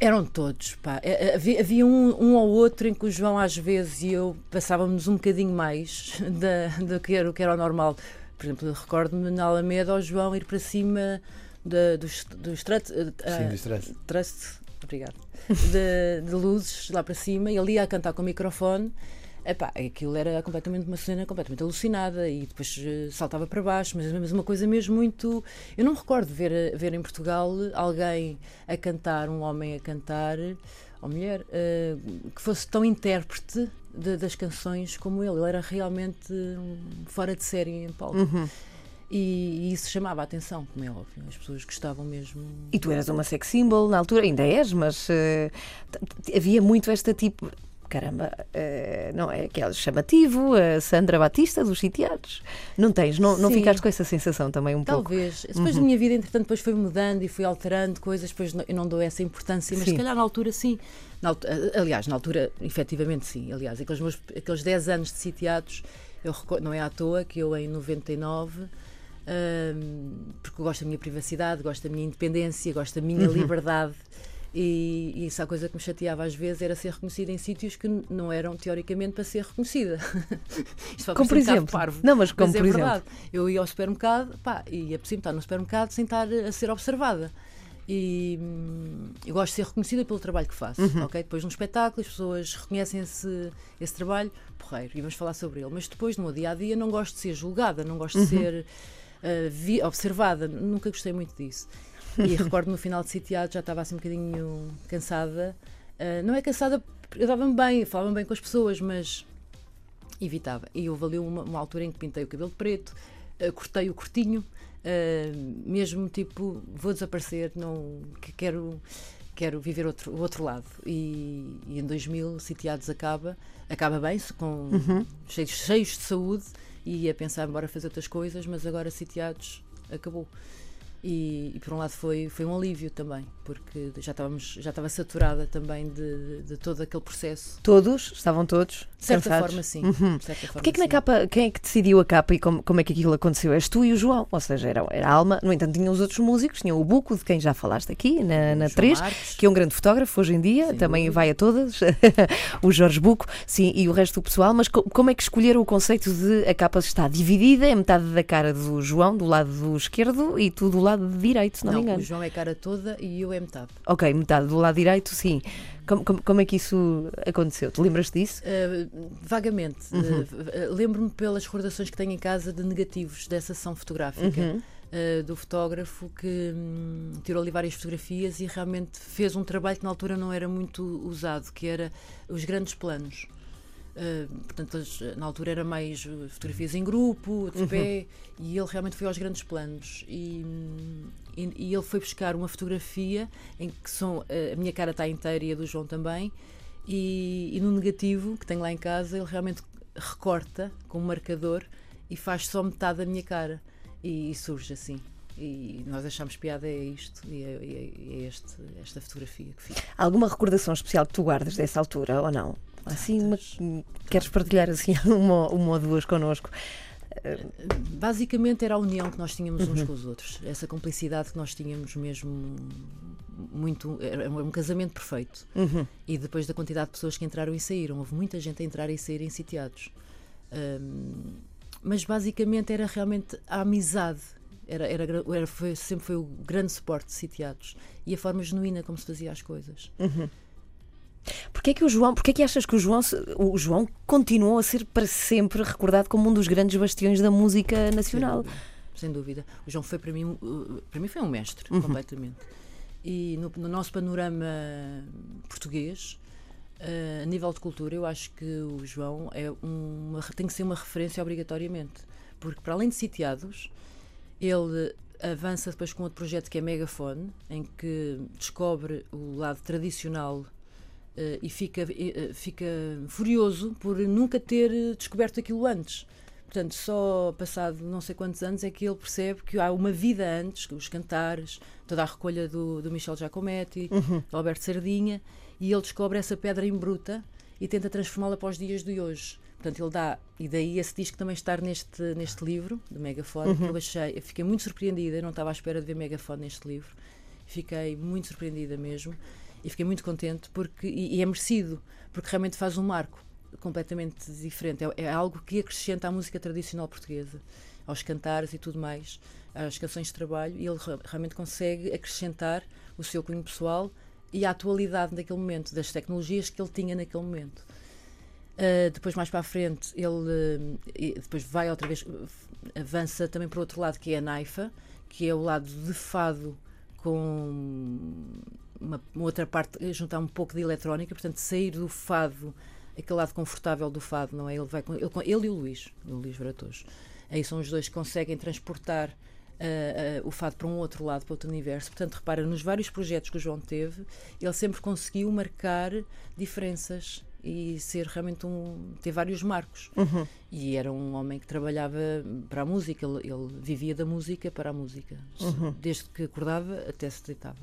Eram todos, pá. É, é, havia, um, um, ou outro em que o João, às vezes, e eu passávamos um bocadinho mais [laughs] do que era o normal. Por exemplo, recordo-me na Alameda ao João ir para cima de, dos, dos trust, uh, Sim, trust, obrigado, de, de, luzes lá para cima e ali a cantar com o microfone. Epá, aquilo era completamente uma cena completamente alucinada e depois uh, saltava para baixo, mas, mas uma coisa mesmo muito. Eu não me recordo ver, ver em Portugal alguém a cantar, um homem a cantar, ou mulher, uh, que fosse tão intérprete de, das canções como ele. Ele era realmente fora de série em palco. Uhum. E, isso chamava a atenção, como é óbvio. As pessoas gostavam mesmo. E tu eras uma sex symbol na altura, ainda és, mas uh, havia muito esta tipo. Caramba, uh, não é aquele chamativo, a Sandra Batista dos sitiados. Não tens, não, não ficaste com essa sensação também um Talvez. pouco? Talvez. Depois uhum. da minha vida, entretanto, depois foi mudando e fui alterando coisas, depois eu não dou essa importância, mas sim. se calhar na altura sim. Na, aliás, na altura, efetivamente sim. Aliás, aqueles, meus, aqueles 10 anos de sitiados, eu, não é à toa que eu em 99 porque gosto da minha privacidade, gosto da minha independência, gosto da minha uhum. liberdade. E, e essa coisa que me chateava às vezes era ser reconhecida em sítios que não eram teoricamente para ser reconhecida. [laughs] Isto como por um exemplo? Parvo, não, mas como mas é por verdade. Exemplo? Eu ia ao supermercado pá, e é possível estar no supermercado sem estar a ser observada. E hum, eu gosto de ser reconhecida pelo trabalho que faço. Uhum. Okay? Depois, num espetáculo, as pessoas reconhecem esse, esse trabalho, porreiro, e vamos falar sobre ele. Mas depois, no meu dia a dia, não gosto de ser julgada, não gosto uhum. de ser uh, vi, observada. Nunca gostei muito disso. E [laughs] recordo no final de sitiado já estava assim um bocadinho cansada. Uh, não é cansada, eu dava-me bem, falava bem com as pessoas, mas evitava. E houve ali uma, uma altura em que pintei o cabelo preto, uh, cortei o cortinho, uh, mesmo tipo, vou desaparecer, não que quero quero viver outro, o outro lado. E, e em 2000, Sitiados acaba, acaba bem, com uhum. cheios, cheios de saúde e a pensar, embora fazer outras coisas, mas agora sitiados acabou. E, e, por um lado foi, foi um alívio também, porque já estávamos já estava saturada também de, de, de todo aquele processo. Todos? Estavam todos? De certa cansados? forma, sim. Uhum. certa forma, que na capa, quem é que decidiu a capa e como, como é que aquilo aconteceu? És tu e o João, ou seja, era, era a Alma, no entanto tinham os outros músicos, tinha o Buco, de quem já falaste aqui, na, na 3, Marques. que é um grande fotógrafo hoje em dia, sim, também vai a todas, [laughs] o Jorge Buco, sim, e o resto do pessoal, mas co como é que escolheram o conceito de a capa está dividida, é metade da cara do João, do lado do esquerdo, e tu do lado lado direito, se não, não me engano. O João é cara toda e eu é metade. Ok, metade. Do lado direito, sim. Como, como, como é que isso aconteceu? Tu lembras disso? Uh, vagamente. Uhum. Uh, Lembro-me pelas recordações que tenho em casa de negativos dessa sessão fotográfica. Uhum. Uh, do fotógrafo que hum, tirou ali várias fotografias e realmente fez um trabalho que na altura não era muito usado, que era os grandes planos. Uh, portanto, na altura era mais eh, fotografias em grupo, de pé, uhum. e ele realmente foi aos grandes planos. E, e, e, ele foi buscar uma fotografia em que são, a minha cara está inteira e a do João também, e, e no negativo que tenho lá em casa, ele realmente recorta com um marcador e faz só metade da minha cara. E, e surge assim. E nós achamos piada é isto e é, é, é este, esta fotografia que fiz. Alguma recordação especial que tu guardas dessa altura ou não? Assim, uma, queres partilhar assim [laughs] uma, uma ou duas connosco? Basicamente era a união que nós tínhamos uns uhum. com os outros, essa complicidade que nós tínhamos mesmo muito. Era um casamento perfeito. Uhum. E depois da quantidade de pessoas que entraram e saíram, houve muita gente a entrar e sair em sitiados. Um, mas basicamente era realmente a amizade. Era, era, era, foi, sempre foi o grande suporte de sitiados e a forma genuína como se fazia as coisas. Uhum. Porquê é que o João, porquê é que achas que o João, o João continuou a ser para sempre recordado como um dos grandes bastiões da música nacional? Sem dúvida. Sem dúvida. O João foi para mim, para mim foi um mestre, uhum. completamente. E no, no, nosso panorama português, Uh, a nível de cultura, eu acho que o João é uma, tem que ser uma referência obrigatoriamente, porque para além de sitiados, ele avança depois com outro projeto que é Megafone, em que descobre o lado tradicional uh, e fica, uh, fica furioso por nunca ter descoberto aquilo antes. Portanto, só passado não sei quantos anos é que ele percebe que há uma vida antes, os cantares, toda a recolha do, do Michel Giacometti, uhum. do Alberto Sardinha, e ele descobre essa pedra em bruta e tenta transformá-la para os dias de hoje. Portanto, ele dá, e daí esse disco também estar neste, neste livro, do Megafone, uhum. que eu achei, eu fiquei muito surpreendida, não estava à espera de ver Megafone neste livro, fiquei muito surpreendida mesmo, e fiquei muito contente, porque, e, e é merecido, porque realmente faz um marco completamente diferente, é, é algo que acrescenta à música tradicional portuguesa, aos cantares e tudo mais, às canções de trabalho, e ele realmente consegue acrescentar o seu cunho pessoal e a atualidade naquele momento, das tecnologias que ele tinha naquele momento. Uh, depois, mais para a frente, ele uh, depois vai outra vez, avança também para o outro lado, que é a Naifa, que é o lado de fado com uma, uma, outra parte, juntar um pouco de eletrónica, portanto, sair do fado, aquele lado confortável do fado, não é? Ele, vai ele, ele e o Luís, o Luís Bratoso. Aí são os dois que conseguem transportar Uh, uh, o fado para um outro lado, para outro universo. Portanto, repara, nos vários projetos que o João teve, ele sempre conseguiu marcar diferenças e ser realmente um ter vários marcos uhum. e era um homem que trabalhava para a música ele, ele vivia da música para a música uhum. desde que acordava até se deitava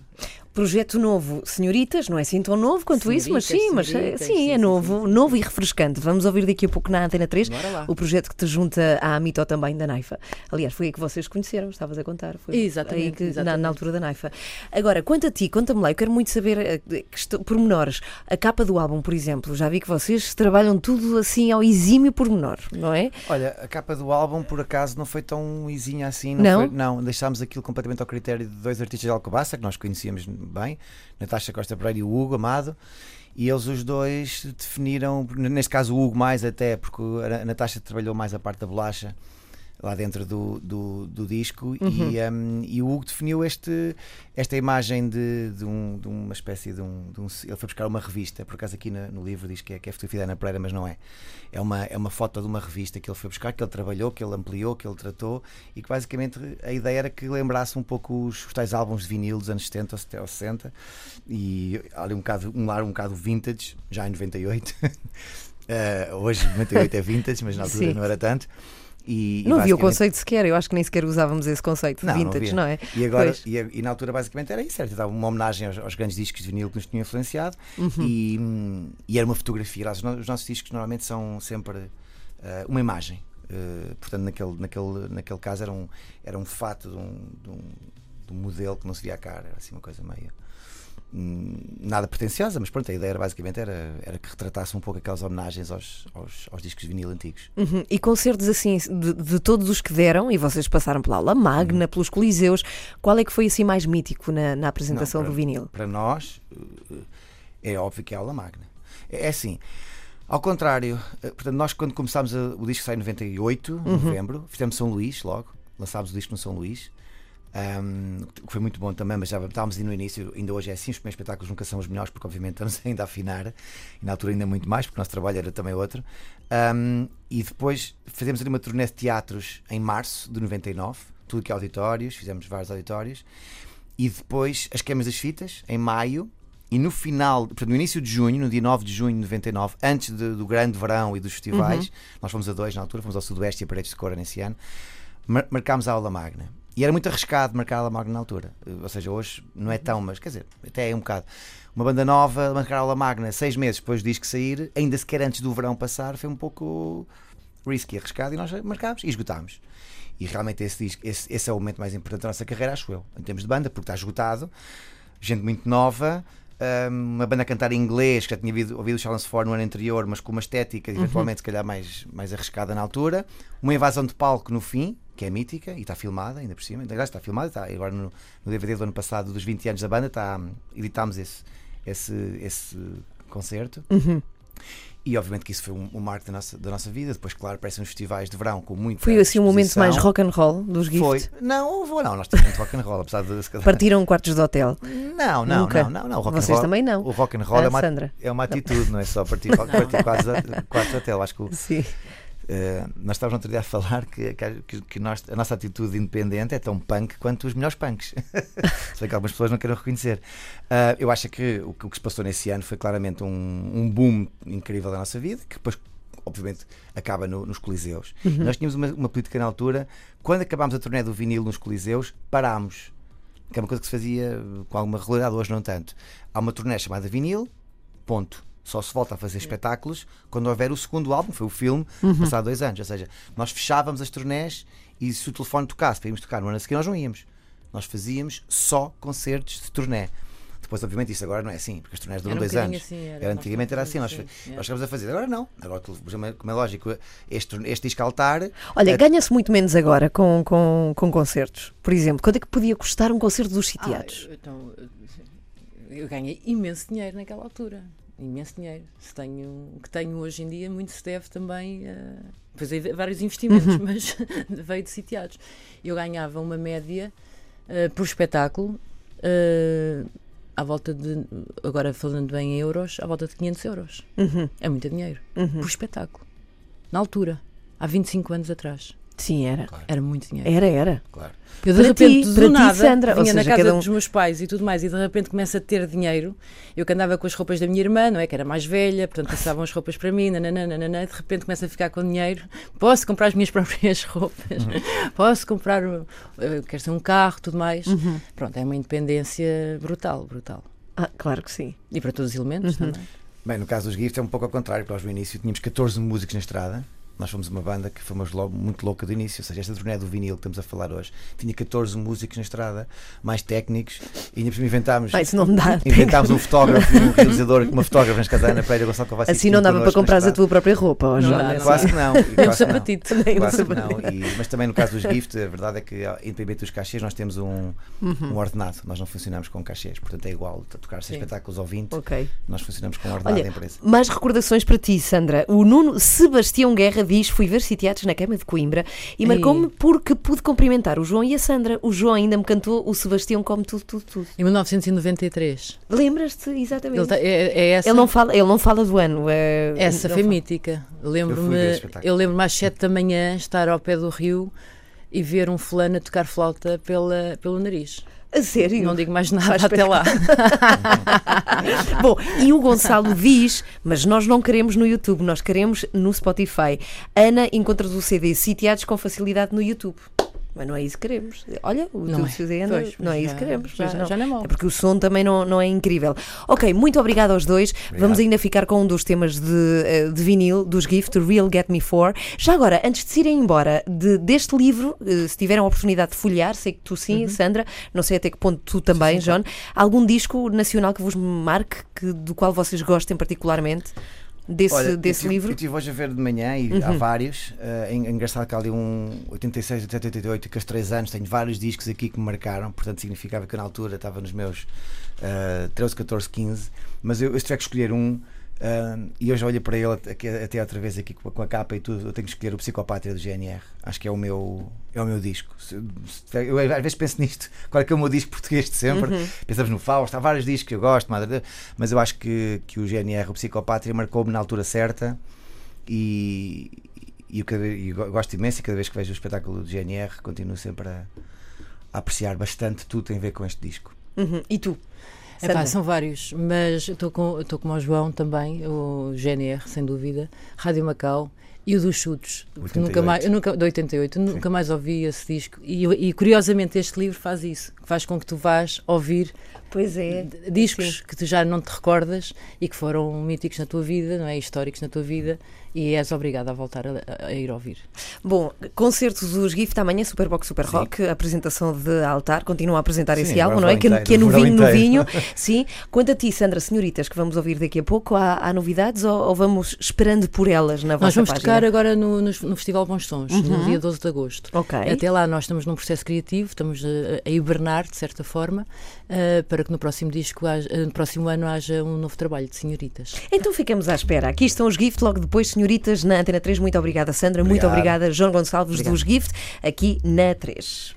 projeto novo senhoritas não é assim tão novo quanto senhoritas, isso mas sim mas é, sim, sim, é novo sim, novo e refrescante vamos ouvir daqui a pouco na Antena 3 o projeto que te junta à Mito também da Naifa aliás foi aí que vocês conheceram estavas a contar foi exatamente, aí que, exatamente. Na, na, altura da Naifa agora quanto a ti conta-me lá eu quero muito saber uh, pormenores a capa do álbum por exemplo já vi que vocês trabalham tudo assim ao exímio pormenor, não é? Olha, a capa do álbum, por acaso, não foi tão exímia assim. Não? Não, foi, não deixámos aquilo completamente ao critério de dois artistas de Alcobaça, que nós conhecíamos bem, Natasha Costa Pereira e o Hugo Amado. E eles os dois definiram, neste caso o Hugo mais até, porque a Natasha trabalhou mais a parte da bolacha lá dentro do, do, do disco uhum. e, um, e o Hugo definiu este, esta imagem de, de, um, de uma espécie de um, de um, Ele foi buscar uma revista, por acaso aqui no, no livro diz que é, que é fotografia da Ana Pereira, mas não é. É uma, é uma foto de uma revista que ele foi buscar, que ele trabalhou, que ele ampliou, que ele tratou e que basicamente a ideia era que lembrasse um pouco os, os tais álbuns de vinil dos anos 70 até 60 e ali um, bocado, um lar um bocado vintage, já em 98. uh, [laughs] eh, hoje 98 é vintage, mas na altura Sim. não era tanto. E, não havia o conceito sequer, eu acho que nem sequer usávamos esse conceito não, vintage, não, não, é? E, agora, e, e, na altura basicamente era isso, era dava uma homenagem aos, aos, grandes discos de vinil que nos tinham influenciado uhum. e, e, era uma fotografia. Os, os nossos discos normalmente são sempre uh, uma imagem. Uh, portanto, naquele, naquele, naquele caso era um, era um fato de um, de um, de um modelo que não se via a cara, era assim uma coisa meio nada pretenciosa, mas pronto, a ideia era, basicamente era, era que retratasse um pouco aquelas homenagens aos, aos, aos discos de vinil antigos. Uhum. E concertos assim, de, de, todos os que deram, e vocês passaram pela Aula Magna, uhum. pelos Coliseus, qual é que foi assim mais mítico na, na apresentação Não, para, do vinil? Para nós, eh, é óbvio que é a Aula Magna. É, é assim. Ao contrário, eh, portanto, nós quando começámos a, o disco sai em 98, uhum. novembro, fizemos São Luís logo, lançámos o disco no São Luís. Um, que foi muito bom também, mas já estávamos no início, ainda hoje é assim, os primeiros espetáculos nunca são os melhores, porque obviamente estamos [laughs] ainda a afinar, e na altura ainda muito mais, porque o nosso trabalho era também outro. Um, e depois fizemos ali uma turnê de teatros em março de 99, tudo que é auditórios, fizemos vários auditórios, e depois as queimas das fitas, em maio, e no final, portanto, no início de junho, no dia 9 de junho de 99, antes de, do grande verão e dos festivais, uhum. nós fomos a dois na altura, fomos ao Sudoeste e a Paredes de Cora nesse ano, mar marcámos a aula magna. E era muito arriscado marcar a Magna na altura. Ou seja, hoje não é tão, mas quer dizer, até é um bocado. Uma banda nova, marcar a magna seis meses depois do disco sair, ainda sequer antes do verão passar, foi um pouco risky, arriscado, e nós marcámos e esgotámos. E realmente esse, disco, esse, esse é o momento mais importante da nossa carreira, acho eu, em termos de banda, porque está esgotado, gente muito nova, uma banda a cantar em inglês, que já tinha ouvido, ouvido o Challenge For no ano anterior, mas com uma estética, uhum. eventualmente, se calhar, mais, mais arriscada na altura. Uma invasão de palco no fim, que é mítica e está filmada, ainda por cima. Aliás, está filmada, está agora no, no, DVD do ano passado, dos 20 anos da banda, está, editámos esse, esse, esse concerto. Uhum. E obviamente que isso foi um, um marco da nossa, da nossa vida. Depois, claro, aparecem uns festivais de verão com muito. Foi assim um momento mais rock and roll dos Gift? Foi. Não, não, nós temos muito rock and roll, apesar de. Partiram quartos de hotel? Não, não, Nunca. não, não, não. O rock Vocês and roll, também não. O rock and roll Ah, é, uma, Sandra. é uma atitude, não, é só partir, [laughs] partir quase a- quartos de hotel. Acho que o- Sim. Eh, nós estávamos no outro dia a falar que, que, que nós- a nossa atitude independente é tão punk quanto os melhores punks. [laughs] Se bem que algumas pessoas não queiram reconhecer. Ah, eu acho que o, que o que se passou nesse ano foi claramente um, um boom incrível da nossa vida, que depois, obviamente, acaba no- nos Coliseus. Nós tínhamos uma, uma política na altura, quando acabámos a turnê do vinil nos Coliseus, parámos. Que é uma coisa que se fazia com alguma regularidade, hoje não tanto. Há uma turnê chamada vinil, ponto. Só se volta a fazer espetáculos quando houver o segundo álbum, foi o filme, passado dois anos. Ou seja, nós fechávamos as turnés e se o telefone tocasse para irmos tocar no ano a seguir, nós não íamos. Nós fazíamos só concertos de turnê. Depois, obviamente, isso agora não é assim, porque as turnés duram um dois anos. assim, era, era, nós antigamente era assim, nós, assim, nós chegamos a fazer. Agora não. Agora, como é lógico, este, este disco altar. Olha, eh, ganha-se muito menos agora com, com, com concertos. Por exemplo, quanto é que podia custar um concerto dos sitiados? Ah, então, eu ganhei imenso dinheiro naquela altura. Imenso dinheiro. Se tenho, que tenho hoje em dia, muito se deve também a. Pois vários investimentos, mas [laughs] veio de sitiados. Eu ganhava uma média eh, por espetáculo, eh, à volta de. Agora falando bem em euros, à volta de 500 euros. Uhum, É muito dinheiro. Por espetáculo. Na altura. Há 25 anos atrás. Sim, era. Era muito dinheiro. Era, era. Claro. Eu de Para repente, ti- do para ti, nada, Sandra, vinha na seja, casa cada um- dos meus pais e tudo mais, e de repente começa a ter dinheiro. Eu que andava com as roupas da minha irmã, não é? Que era mais velha, portanto passavam as roupas para mim, nananã, de repente começa a ficar com dinheiro. Posso comprar as minhas [laughs] próprias roupas, posso comprar, uh, quer ser um carro, tudo mais. Uhum. Pronto, é uma independência brutal, brutal. Ah, claro que sim. E para todos os elementos Uhum. também. Bem, no caso dos Gift é um pouco ao contrário, porque nós no início tínhamos 14 músicos na estrada. Nós fomos uma banda que fomos logo muito louca do início, ou seja, esta turnê do vinil que estamos a falar hoje tinha 14 músicos na estrada, mais técnicos, e ainda por cima inventámos, Ah, isso não dá. inventámos um fotógrafo um realizador, uma fotógrafa na Casana, Pereira Gonçalo Kovacic. Assim não dava para comprar a tua própria roupa, ó, Não. Quase que não. e Nem um sapatito. Nem um Quase que sapatito. não. E- mas também no caso dos gift, a verdade é que, independente dos cachês, nós temos um, Uhum. um ordenado. Nós não funcionamos com cachês, portanto é igual a tocar 100 Sim. espetáculos ou 20. Ok. Nós funcionamos com um ordenado da empresa. mais recordações para ti, Sandra. O Nuno Sebastião Guerra diz: Fui ver sitiados na queima de Coimbra e marcou-me porque pude cumprimentar o João e a Sandra. O João ainda me cantou o Sebastião come tudo, tudo, tudo. Em 1993. Lembras-te exatamente? Ele, tá- é, é essa. Ele não fala, ele não fala do ano. é- Essa não foi fala. mítica. Lembro-me, eu lembro-me às 7 da manhã estar ao pé do rio e ver um fulano a tocar flauta pela, pelo nariz. A sério? Não digo mais nada Faz até lá. [laughs] Bom, e o Gonçalo diz, mas nós não queremos no YouTube, nós queremos no Spotify. Ana, encontras o CD sitiados com facilidade no YouTube. Mas não é isso que queremos. Olha, o Não teu é. CD anda- Pois, não é isso que queremos. já- pois não. já não é. É porque o som também não, não é incrível. Ok, muito obrigada aos dois. Vamos ainda ficar com um dos temas de, eh, de vinil dos Gift, Real Get Me For. Já agora, antes de se irem embora de- deste livro, eh, se tiveram a oportunidade de folhear, sei que tu Uhum. sim, Sandra, não sei até que ponto tu também, John, algum disco nacional que vos marque, que, do qual vocês gostem particularmente? Desse, Olha, desse eu tive, livro? Uhum. Eu estive hoje a ver de manhã e há vários. é engraçado que há ali um 86, 88, que aos 3 anos tenho vários discos aqui que me marcaram, portanto significava que na altura estava nos meus eh, 13, 14, 15. Mas eu, eu se tiver que escolher um, e hoje olho para ele até, outra vez aqui com a- capa e tudo, eu tenho que escolher o Psicopátria do GNR. Acho que é o meu, é o meu disco. Eu às vezes penso nisto, qual é que é o meu disco [laughs] português de sempre? Uhum. Pensamos no Fausto, há vários discos que eu gosto, Madre mas eu acho que, que o GNR, o Psicopátria, marcou-me na altura certa e, e eu, cada, eu gosto imenso e cada vez que vejo o espetáculo do GNR continuo sempre a, a apreciar bastante tudo que tem a ver com este disco. Uhum. E tu? Epá, Sandra? são vários, mas estou com, estou como o João também, o GNR, sem dúvida, Rádio Macau e o dos Chutes. que 88. Nunca mais, eu nunca, de 88, eu nunca mais ouvi esse disco. E, e curiosamente este livro faz isso, faz com que tu vás ouvir Pois é. discos que tu já não te recordas e que foram míticos na tua vida, não é? Históricos na tua vida e és obrigado a voltar a, a- ir ouvir. Bom, concertos dos Gift amanhã, Superbox Super Sim. Rock, apresentação de altar, continua a apresentar Sim, esse álbum, não é? Que, verão que é inteiro, o novinho, novinho. inteiro. [laughs] Sim. Quanto a ti, Sandra, senhoritas, que vamos ouvir daqui a pouco, há, há novidades ou, ou vamos esperando por elas na Nós vossa vamos página? tocar agora no, no, no Festival Bons Sons, no dia 12 de agosto. Ok. Até lá nós estamos num processo criativo, estamos a, a hibernar, de certa forma, eh, para que no próximo disco, haja- eh, no próximo ano, haja um novo trabalho de senhoritas. Então ficamos à espera. Aqui estão os Gift, logo depois, senhoritas, na Antena 3. Muito obrigada, Sandra. Muito Obrigado. obrigada, João Gonçalves Obrigado. dos Gift, aqui na 3.